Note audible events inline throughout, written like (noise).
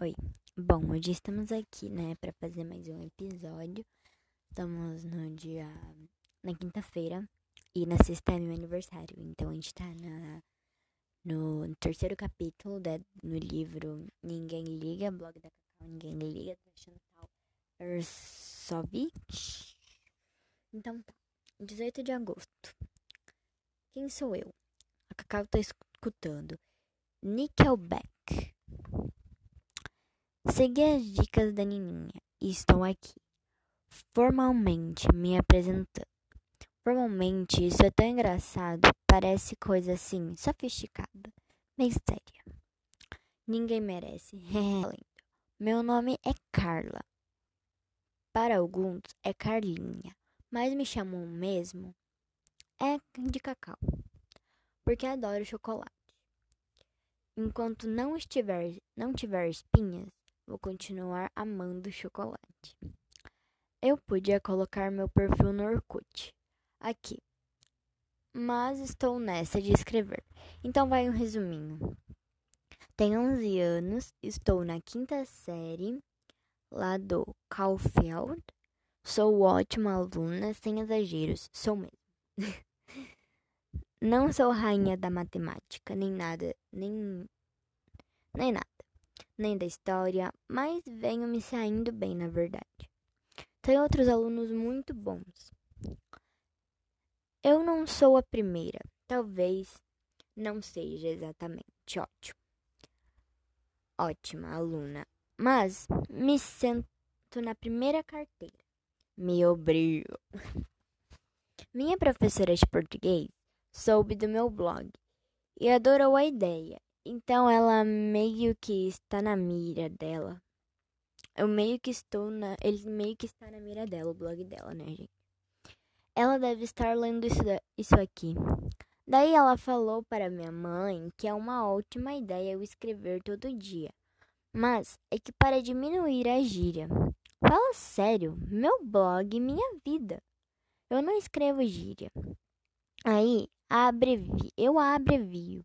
Oi. Bom, hoje estamos aqui, né, para fazer mais um episódio. Estamos no dia. na quinta-feira. E na sexta é meu aniversário. Então a gente tá na, no terceiro capítulo da, no livro Ninguém Liga, blog da Cacau Ninguém Liga, da Chantal Ersovich. Então tá. 18 de agosto. Quem sou eu? A Cacau tá escutando. Nickelback. Segui as dicas da Nininha e estou aqui, formalmente me apresentando. Formalmente, isso é tão engraçado, parece coisa assim, sofisticada, meio séria. Ninguém merece. (laughs) Meu nome é Carla. Para alguns é Carlinha, mas me chamam mesmo é de cacau, porque adoro chocolate. Enquanto não estiver, não tiver espinhas, vou continuar amando chocolate. Eu podia colocar meu perfil no Orkut aqui, mas estou nessa de escrever. Então vai um resuminho. Tenho 11 anos, estou na quinta série lá do Caulfield. Sou ótima aluna, sem exageros, sou mesmo. (laughs) Não sou rainha da matemática, nem nada, nem nem nada, nem da história, mas venho me saindo bem, na verdade. Tenho outros alunos muito bons. Eu não sou a primeira, talvez não seja exatamente ótimo. Ótima aluna, mas me sento na primeira carteira. Me obrigo. Minha professora de português soube do meu blog e adorou a ideia. Então ela meio que está na mira dela. Eu meio que estou na. Ele meio que está na mira dela, o blog dela, né, gente? Ela deve estar lendo isso, isso aqui. Daí ela falou para minha mãe que é uma ótima ideia eu escrever todo dia. Mas é que para diminuir a gíria. Fala sério, meu blog, minha vida. Eu não escrevo gíria. Aí, abrevi, eu abrevio.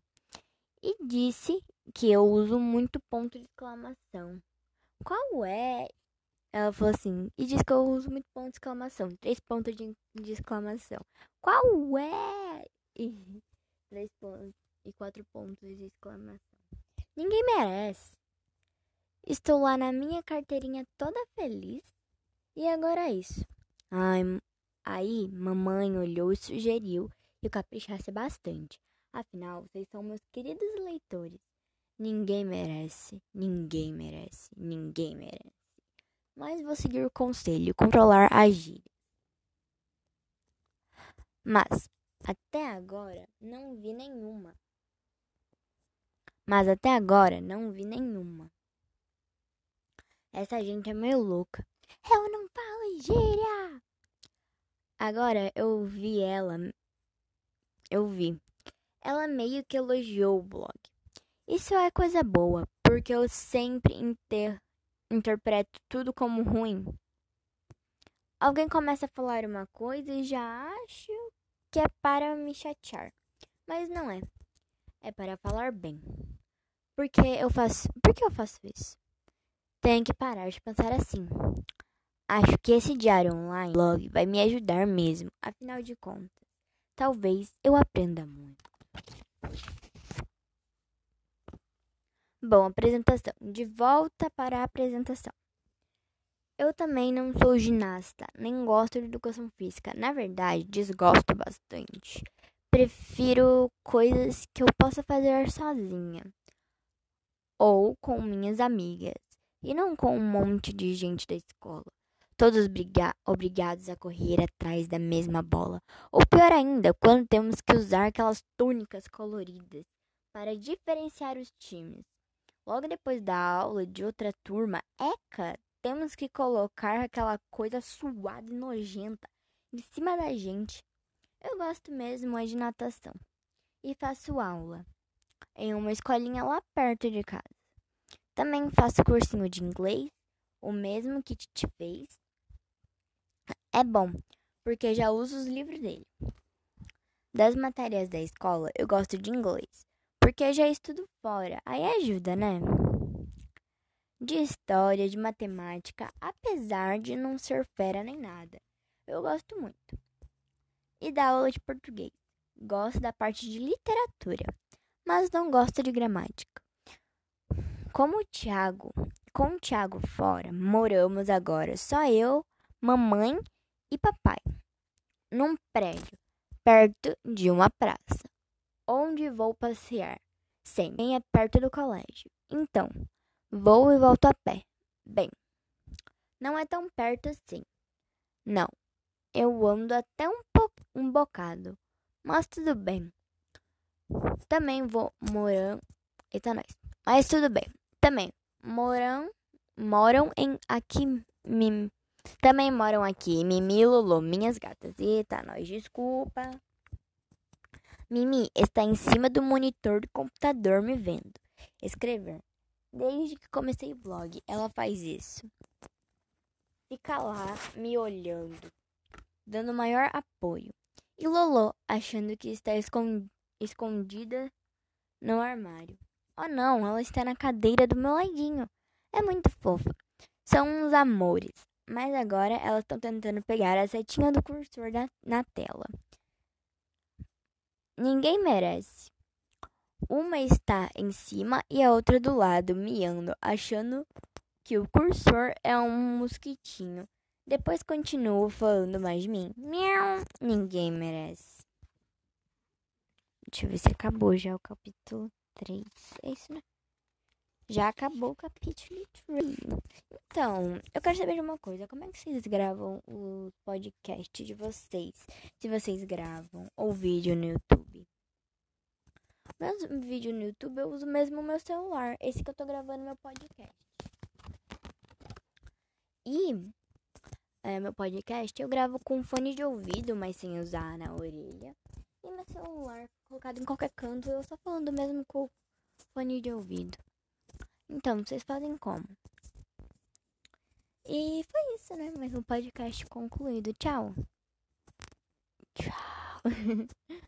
E disse que eu uso muito ponto de exclamação. Qual é? Ela falou assim, e diz que eu uso muito ponto de exclamação. Três pontos de, de exclamação. Qual é? E (laughs) três pontos e quatro pontos de exclamação. Ninguém merece. Estou lá na minha carteirinha toda feliz. E agora é isso. Ai, Aí, mamãe olhou e sugeriu que eu caprichasse bastante. Afinal, vocês são meus queridos leitores. Ninguém merece, ninguém merece, ninguém merece. Mas vou seguir o conselho, controlar a gíria. Mas, até agora, não vi nenhuma. Mas até agora, não vi nenhuma. Essa gente é meio louca. Eu não falo gíria! Agora eu vi ela. Eu vi. Ela meio que elogiou o blog. Isso é coisa boa, porque eu sempre inter interpreto tudo como ruim. Alguém começa a falar uma coisa e já acho que é para me chatear. Mas não é. É para falar bem. Porque eu faço. Por que eu faço isso? Tenho que parar de pensar assim. Acho que esse diário online blog vai me ajudar mesmo. Afinal de contas, talvez eu aprenda muito. Bom, apresentação. De volta para a apresentação. Eu também não sou ginasta, nem gosto de educação física. Na verdade, desgosto bastante. Prefiro coisas que eu possa fazer sozinha ou com minhas amigas e não com um monte de gente da escola todos obrigados a correr atrás da mesma bola. Ou pior ainda, quando temos que usar aquelas túnicas coloridas para diferenciar os times. Logo depois da aula de outra turma, eca, temos que colocar aquela coisa suada e nojenta em cima da gente. Eu gosto mesmo é de natação e faço aula em uma escolinha lá perto de casa. Também faço cursinho de inglês, o mesmo que Titi fez, é bom, porque já uso os livros dele. Das matérias da escola, eu gosto de inglês, porque já estudo fora. Aí ajuda, né? de história, de matemática, apesar de não ser fera nem nada. Eu gosto muito. E da aula de português. Gosto da parte de literatura, mas não gosto de gramática. Como o Tiago, com o Tiago fora, moramos agora só eu, mamãe e papai, num prédio perto de uma praça, onde vou passear. Sempre é perto do colégio. Então, vou e volto a pé. Bem, não é tão perto assim. Não, eu ando até um, po um bocado, mas tudo bem. Também vou morando. Eita, nós. Mas tudo bem. Também moram, moram em aqui. Mim, também moram aqui Mimi Lulu, minhas gatas. Eita, nós, desculpa. Mimi está em cima do monitor do computador me vendo. Escrever. Desde que comecei o blog, ela faz isso. Fica lá me olhando, dando maior apoio. E Lolo achando que está escondida no armário. Oh não, ela está na cadeira do meu ladinho. É muito fofa. São uns amores. Mas agora elas estão tentando pegar a setinha do cursor na, na tela. Ninguém merece. Uma está em cima e a outra do lado, miando, achando que o cursor é um mosquitinho. Depois continuo falando mais de mim. Miau. Ninguém merece. Deixa eu ver se acabou já o capítulo 3. É isso, né? Já acabou o capítulo 3. Então, eu quero saber de uma coisa. Como é que vocês gravam o podcast de vocês? Se vocês gravam ou vídeo no YouTube. Meus vídeos no YouTube eu uso mesmo o meu celular. Esse que eu tô gravando meu podcast. E é, meu podcast eu gravo com fone de ouvido, mas sem usar na orelha. E meu celular colocado em qualquer canto, eu só falando mesmo com fone de ouvido. Então, vocês fazem como? E foi isso, né? Mais um podcast concluído. Tchau. Tchau. (laughs)